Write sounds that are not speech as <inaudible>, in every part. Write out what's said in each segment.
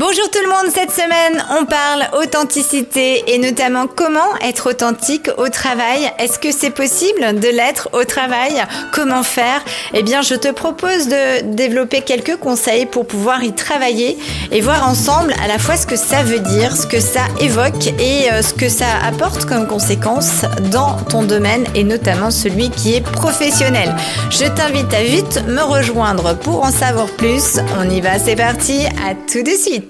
Bonjour tout le monde, cette semaine on parle authenticité et notamment comment être authentique au travail. Est-ce que c'est possible de l'être au travail? Comment faire? Eh bien je te propose de développer quelques conseils pour pouvoir y travailler et voir ensemble à la fois ce que ça veut dire, ce que ça évoque et euh, ce que ça apporte comme conséquence dans ton domaine et notamment celui qui est professionnel. Je t'invite à vite me rejoindre pour en savoir plus. On y va, c'est parti, à tout de suite.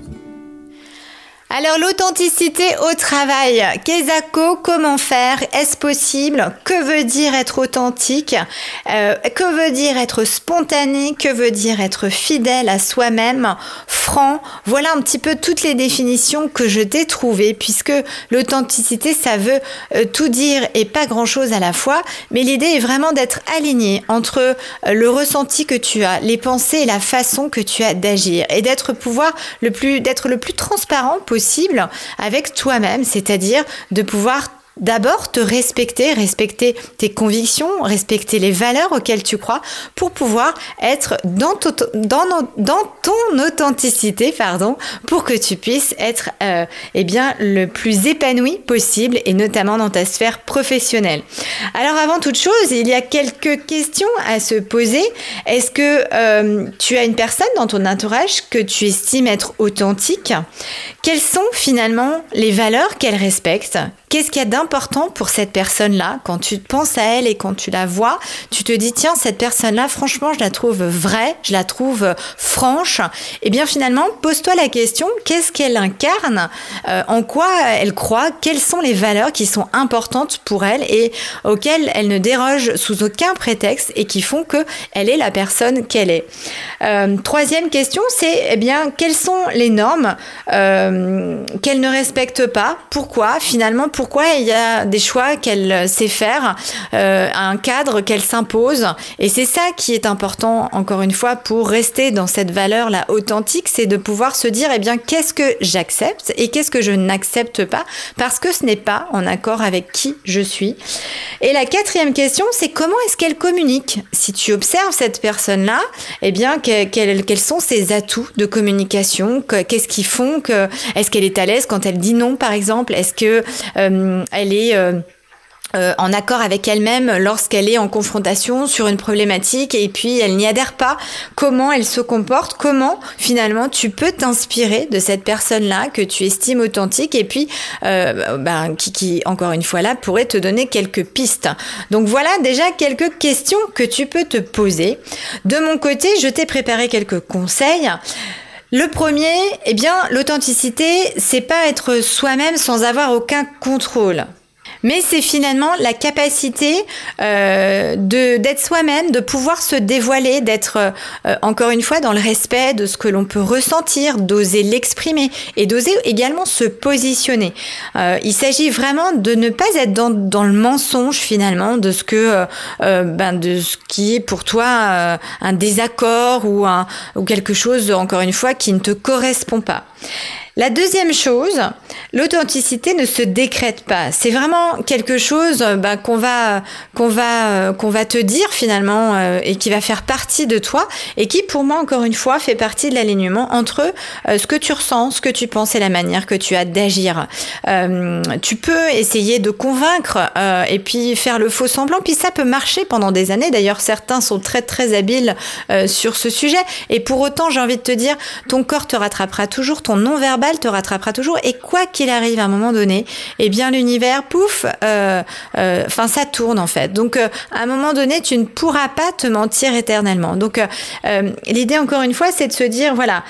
Alors l'authenticité au travail, Kezako, comment faire? Est-ce possible? Que veut dire être authentique? Euh, Que veut dire être spontané? Que veut dire être fidèle à soi-même? Franc Voilà un petit peu toutes les définitions que je t'ai trouvées, puisque l'authenticité, ça veut euh, tout dire et pas grand-chose à la fois, mais l'idée est vraiment d'être aligné entre euh, le ressenti que tu as, les pensées et la façon que tu as d'agir, et d'être pouvoir le plus, d'être le plus transparent possible avec toi-même, c'est-à-dire de pouvoir D'abord, te respecter, respecter tes convictions, respecter les valeurs auxquelles tu crois pour pouvoir être dans, ton authenticité, pardon, pour que tu puisses être euh, eh bien, le plus épanoui possible et notamment dans ta sphère professionnelle. Alors avant toute chose, il y a quelques questions à se poser. Est-ce que euh, tu as une personne dans ton entourage que tu estimes être authentique? Quelles sont finalement les valeurs qu'elle respecte? Qu'est-ce qu'il y a d'important pour cette personne-là. Quand tu penses à elle et quand tu la vois, tu te dis, tiens, cette personne-là, franchement, je la trouve vraie, je la trouve franche. Et eh bien finalement, pose-toi la question, qu'est-ce qu'elle incarne? Euh, En quoi elle croit? Quelles sont les valeurs qui sont importantes pour elle et auxquelles elle ne déroge sous aucun prétexte et qui font qu'elle est la personne qu'elle est? Euh, Troisième question, c'est, eh bien, quelles sont les normes euh, qu'elle ne respecte pas? Pourquoi? Finalement, pourquoi il y a des choix qu'elle sait faire, euh, un cadre qu'elle s'impose. Et c'est ça qui est important, encore une fois, pour rester dans cette valeur-là authentique, c'est de pouvoir se dire, eh bien, qu'est-ce que j'accepte et qu'est-ce que je n'accepte pas, parce que ce n'est pas en accord avec qui je suis. Et la quatrième question, c'est comment est-ce qu'elle communique? Si tu observes cette personne-là, eh bien, quels sont ses atouts de communication? Qu'est-ce qu'ils font? Est-ce qu'elle est à l'aise quand elle dit non, par exemple? Est-ce que euh, euh, elle est euh, euh, en accord avec elle-même lorsqu'elle est en confrontation sur une problématique et puis elle n'y adhère pas, comment elle se comporte, comment finalement tu peux t'inspirer de cette personne-là que tu estimes authentique et puis ben, qui, qui, encore une fois là, pourrait te donner quelques pistes? Donc voilà déjà quelques questions que tu peux te poser. De mon côté, je t'ai préparé quelques conseils. Le premier, eh bien, l'authenticité, c'est pas être soi-même sans avoir aucun contrôle mais c'est finalement la capacité euh, de d'être soi-même, de pouvoir se dévoiler, d'être euh, encore une fois dans le respect de ce que l'on peut ressentir, d'oser l'exprimer et d'oser également se positionner. Euh, il s'agit vraiment de ne pas être dans, dans le mensonge finalement de ce que euh, ben de ce qui est pour toi euh, un désaccord ou un ou quelque chose encore une fois qui ne te correspond pas. La deuxième chose, l'authenticité ne se décrète pas. C'est vraiment quelque chose euh, bah, qu'on va va euh, va te dire finalement euh, et qui va faire partie de toi et qui pour moi encore une fois fait partie de l'alignement entre ce que tu ressens, ce que tu penses et la manière que tu as d'agir. tu peux essayer de convaincre et puis faire le faux semblant, puis ça peut marcher pendant des années. D'ailleurs, certains sont très très habiles sur ce sujet et pour autant, j'ai envie de te dire, ton corps te rattrapera toujours, ton non verbal te rattrapera toujours. Et quoi qu'il arrive à un moment donné, eh bien l'univers, pouf, euh, euh, enfin ça tourne en fait. Donc à un moment donné, tu ne pourras pas te mentir éternellement. Donc l'idée encore une fois, c'est de se dire voilà,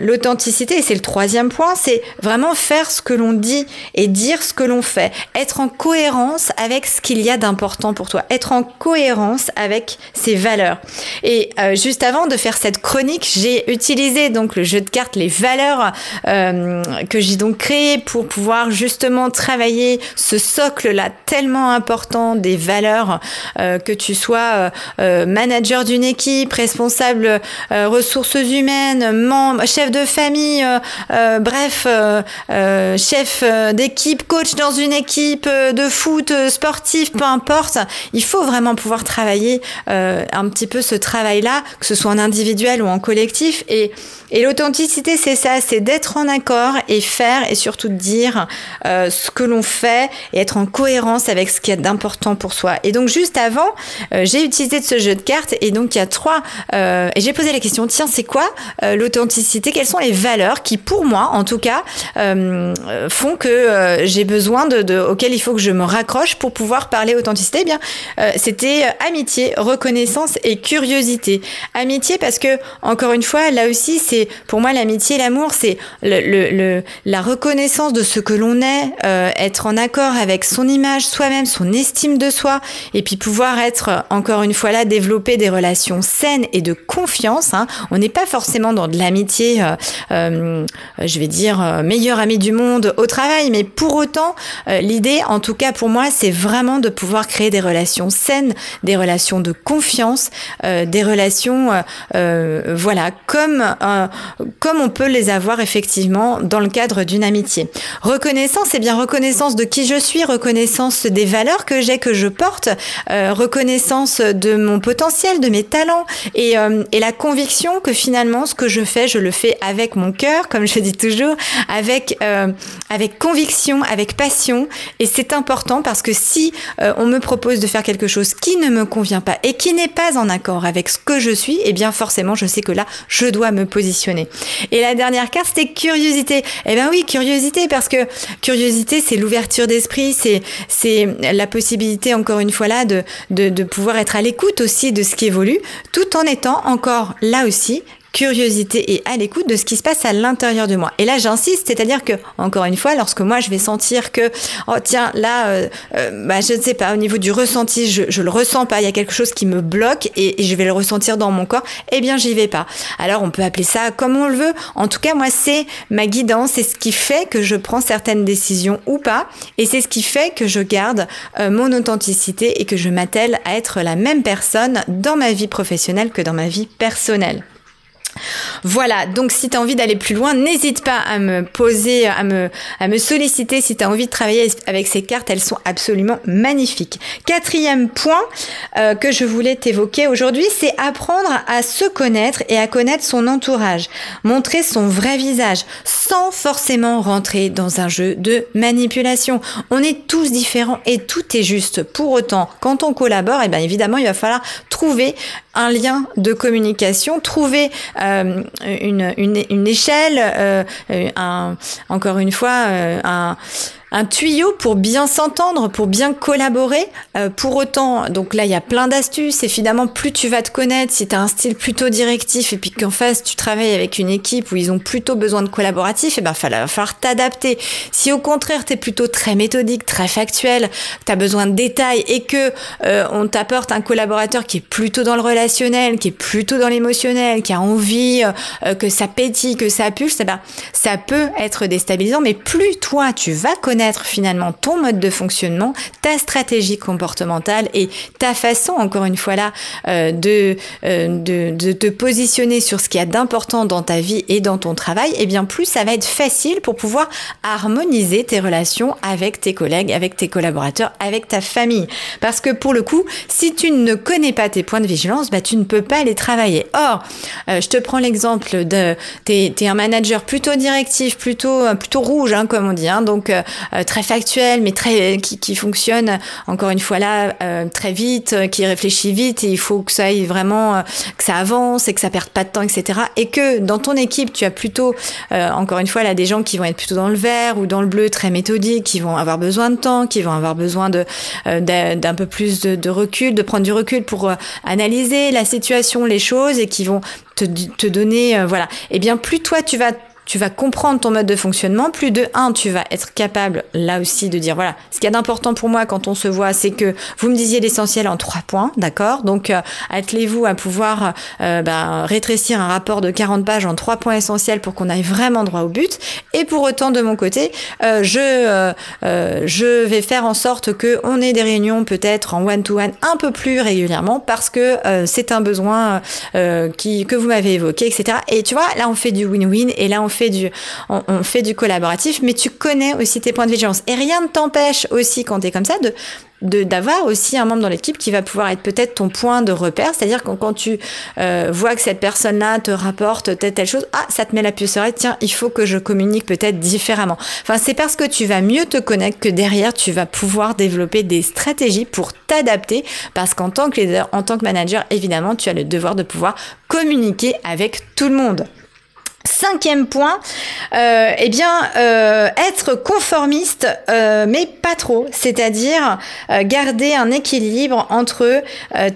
l'authenticité, c'est le troisième point, c'est vraiment faire ce que l'on dit et dire ce que l'on fait, être en cohérence avec ce qu'il y a d'important pour toi, être en cohérence avec ses valeurs. Et juste avant de faire cette chronique, j'ai utilisé donc le jeu de cartes, les valeurs euh, que j'ai donc créé pour pouvoir justement travailler ce socle-là tellement important des valeurs, euh, que tu sois euh, manager d'une équipe, responsable ressources humaines, membre, chef de famille, bref, chef d'équipe, coach dans une équipe de foot, sportif, peu importe. Il faut vraiment pouvoir travailler un petit peu ce travail-là, que ce soit en individuel ou en collectif. Et, et l'authenticité, c'est ça, c'est d'être en accord et faire et surtout dire euh, ce que l'on fait et être en cohérence avec ce qui est d'important pour soi. Et donc juste avant, euh, j'ai utilisé ce jeu de cartes et donc il y a trois euh, et j'ai posé la question tiens c'est quoi l'authenticité? Quelles sont les valeurs qui pour moi en tout cas font que j'ai besoin de, de auxquelles il faut que je me raccroche pour pouvoir parler authenticité? Eh bien c'était amitié, reconnaissance et curiosité. Amitié parce que encore une fois là aussi c'est pour moi l'amitié, l'amour, c'est le, la reconnaissance de ce que l'on est, euh, être en accord avec son image, soi-même, son estime de soi, et puis pouvoir être encore une fois là, développer des relations saines et de confiance. Hein. On n'est pas forcément dans de l'amitié, euh, euh, je vais dire meilleur ami du monde au travail, mais pour autant, l'idée, en tout cas pour moi, c'est vraiment de pouvoir créer des relations saines, des relations de confiance, des relations, voilà, comme comme on peut les avoir effectivement dans le cadre d'une amitié. Reconnaissance, c'est bien reconnaissance de qui je suis, reconnaissance des valeurs que j'ai, que je porte, euh, reconnaissance de mon potentiel, de mes talents et, euh, et la conviction que finalement ce que je fais, je le fais avec mon cœur, comme je dis toujours, avec, euh, avec conviction, avec passion. Et c'est important parce que si on me propose de faire quelque chose qui ne me convient pas et qui n'est pas en accord avec ce que je suis, eh bien forcément je sais que là, je dois me positionner. Et la dernière carte, c'était curiosité. Eh ben oui, curiosité, parce que curiosité, c'est l'ouverture d'esprit, c'est, la possibilité, encore une fois là, de pouvoir être à l'écoute aussi de ce qui évolue, tout en étant encore là aussi curiosité et à l'écoute de ce qui se passe à l'intérieur de moi. Et là, j'insiste, c'est-à-dire que, encore une fois, lorsque moi je vais sentir que, oh tiens, là, euh, euh, bah, je ne sais pas, au niveau du ressenti, je, je le ressens pas, il y a quelque chose qui me bloque et, je vais le ressentir dans mon corps, eh bien, j'y vais pas. Alors, on peut appeler ça comme on le veut. En tout cas, moi, c'est ma guidance, c'est ce qui fait que je prends certaines décisions ou pas, et c'est ce qui fait que je garde euh, mon authenticité et que je m'attelle à être la même personne dans ma vie professionnelle que dans ma vie personnelle. Voilà, donc si tu as envie d'aller plus loin, n'hésite pas à me poser, à me, solliciter si tu as envie de travailler avec ces cartes, elles sont absolument magnifiques. Quatrième point euh, que je voulais t'évoquer aujourd'hui, c'est apprendre à se connaître et à connaître son entourage, montrer son vrai visage sans forcément rentrer dans un jeu de manipulation. On est tous différents et tout est juste. Pour autant, quand on collabore, eh bien évidemment, il va falloir trouver un lien de communication, trouver euh, une, une, échelle, euh, un, encore une fois, euh, un un tuyau pour bien s'entendre, pour bien collaborer. Euh, pour autant, donc là, il y a plein d'astuces. Évidemment, plus tu vas te connaître, si tu as un style plutôt directif et puis qu'en face, tu travailles avec une équipe où ils ont plutôt besoin de collaboratif, et eh ben, il va falloir t'adapter. Si au contraire, tu es plutôt très méthodique, très factuel, tu as besoin de détails et que euh, on t'apporte un collaborateur qui est plutôt dans le relationnel, qui est plutôt dans l'émotionnel, qui a envie euh, que ça pétille, que ça pulse, eh ben, ça peut être déstabilisant. Mais plus toi, tu vas connaître finalement ton mode de fonctionnement, ta stratégie comportementale et ta façon, encore une fois là, euh, de, euh, de, de, te positionner sur ce qu'il y a d'important dans ta vie et dans ton travail, et eh bien plus ça va être facile pour pouvoir harmoniser tes relations avec tes collègues, avec tes collaborateurs, avec ta famille. Parce que pour le coup, si tu ne connais pas tes points de vigilance, bah, tu ne peux pas les travailler. Or, euh, je te prends l'exemple de, t'es, es un manager plutôt directif, plutôt, plutôt rouge, hein, comme on dit, hein, donc très factuel, mais très qui, qui, fonctionne encore une fois là très vite, qui réfléchit vite. Et il faut que ça aille vraiment, que ça avance et que ça perde pas de temps, etc. Et que dans ton équipe, tu as plutôt encore une fois là des gens qui vont être plutôt dans le vert ou dans le bleu, très méthodiques, qui vont avoir besoin de temps, qui vont avoir besoin de d'un peu plus de, recul, de prendre du recul pour analyser la situation, les choses et qui vont te, te donner, euh, voilà. Eh bien, plus toi tu vas tu vas comprendre ton mode de fonctionnement. Plus de un, tu vas être capable là aussi de dire voilà, ce qu'il y a d'important pour moi quand on se voit, c'est que vous me disiez l'essentiel en trois points, d'accord? Donc euh, attelez-vous à pouvoir euh, bah, rétrécir un rapport de 40 pages en trois points essentiels pour qu'on aille vraiment droit au but. Et pour autant, de mon côté, euh, je je vais faire en sorte que on ait des réunions peut-être en one-to-one un peu plus régulièrement parce que c'est un besoin qui que vous m'avez évoqué, etc. Et tu vois, là on fait du win-win et là on fait on, fait du collaboratif, mais tu connais aussi tes points de vigilance. Et rien ne t'empêche aussi, quand tu es comme ça, de d'avoir aussi un membre dans l'équipe qui va pouvoir être peut-être ton point de repère, c'est-à-dire quand, quand tu euh, vois que cette personne-là te rapporte telle telle chose, ah ça te met la puce oreille, tiens il faut que je communique peut-être différemment. Enfin c'est parce que tu vas mieux te connaître que derrière tu vas pouvoir développer des stratégies pour t'adapter, parce qu'en tant que leader, en tant que manager, évidemment tu as le devoir de pouvoir communiquer avec tout le monde. Cinquième point, euh, eh bien, euh, être conformiste, euh, mais pas trop, c'est-à-dire euh, garder un équilibre entre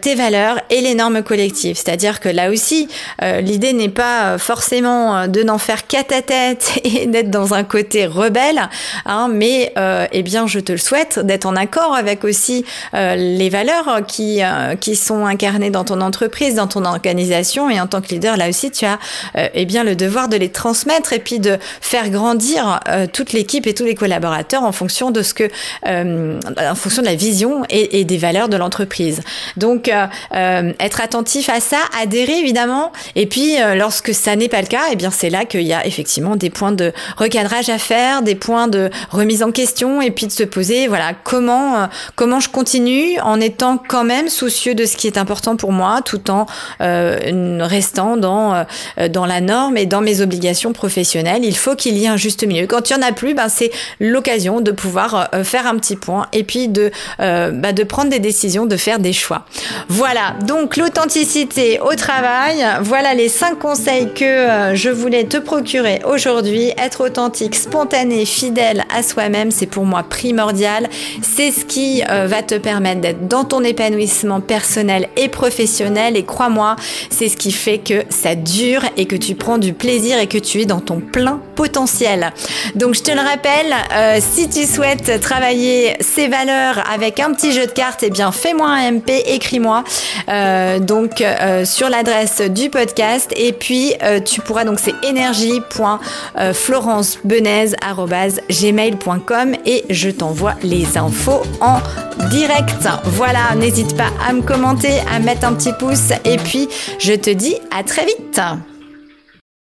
tes valeurs et les normes collectives. C'est-à-dire que là aussi, l'idée n'est pas forcément de n'en faire qu'à ta tête <laughs> et d'être dans un côté rebelle, hein, mais eh bien, je te le souhaite d'être en accord avec aussi les valeurs qui qui sont incarnées dans ton entreprise, dans ton organisation, et en tant que leader, là aussi, tu as eh bien le devoir de les transmettre et puis de faire grandir euh, toute l'équipe et tous les collaborateurs en fonction de ce que, euh, en fonction de la vision et, des valeurs de l'entreprise. Donc, euh, être attentif à ça, adhérer évidemment. Et puis, lorsque ça n'est pas le cas, et eh bien c'est là qu'il y a effectivement des points de recadrage à faire, des points de remise en question, et puis de se poser, voilà, comment comment je continue en étant quand même soucieux de ce qui est important pour moi, tout en restant dans dans la norme et dans mes obligations professionnelles. Il faut qu'il y ait un juste milieu. Quand il n'y en a plus, ben, c'est l'occasion de pouvoir euh, faire un petit point et puis de, euh, ben, de prendre des décisions, de faire des choix. Voilà, donc l'authenticité au travail. Voilà les cinq conseils que euh, je voulais te procurer aujourd'hui. Être authentique, spontané, fidèle à soi-même, c'est pour moi primordial. C'est ce qui va te permettre d'être dans ton épanouissement personnel et professionnel. Et crois-moi, c'est ce qui fait que ça dure et que tu prends du plaisir et que tu es dans ton plein potentiel. Donc je te le rappelle, euh, si tu souhaites travailler ces valeurs avec un petit jeu de cartes, eh bien fais-moi un MP, écris-moi euh, donc euh, sur l'adresse du podcast et puis tu pourras donc c'est énergie.florencebenez@gmail.com et je t'envoie les infos en direct. Voilà, n'hésite pas à me commenter, à mettre un petit pouce et puis je te dis à très vite.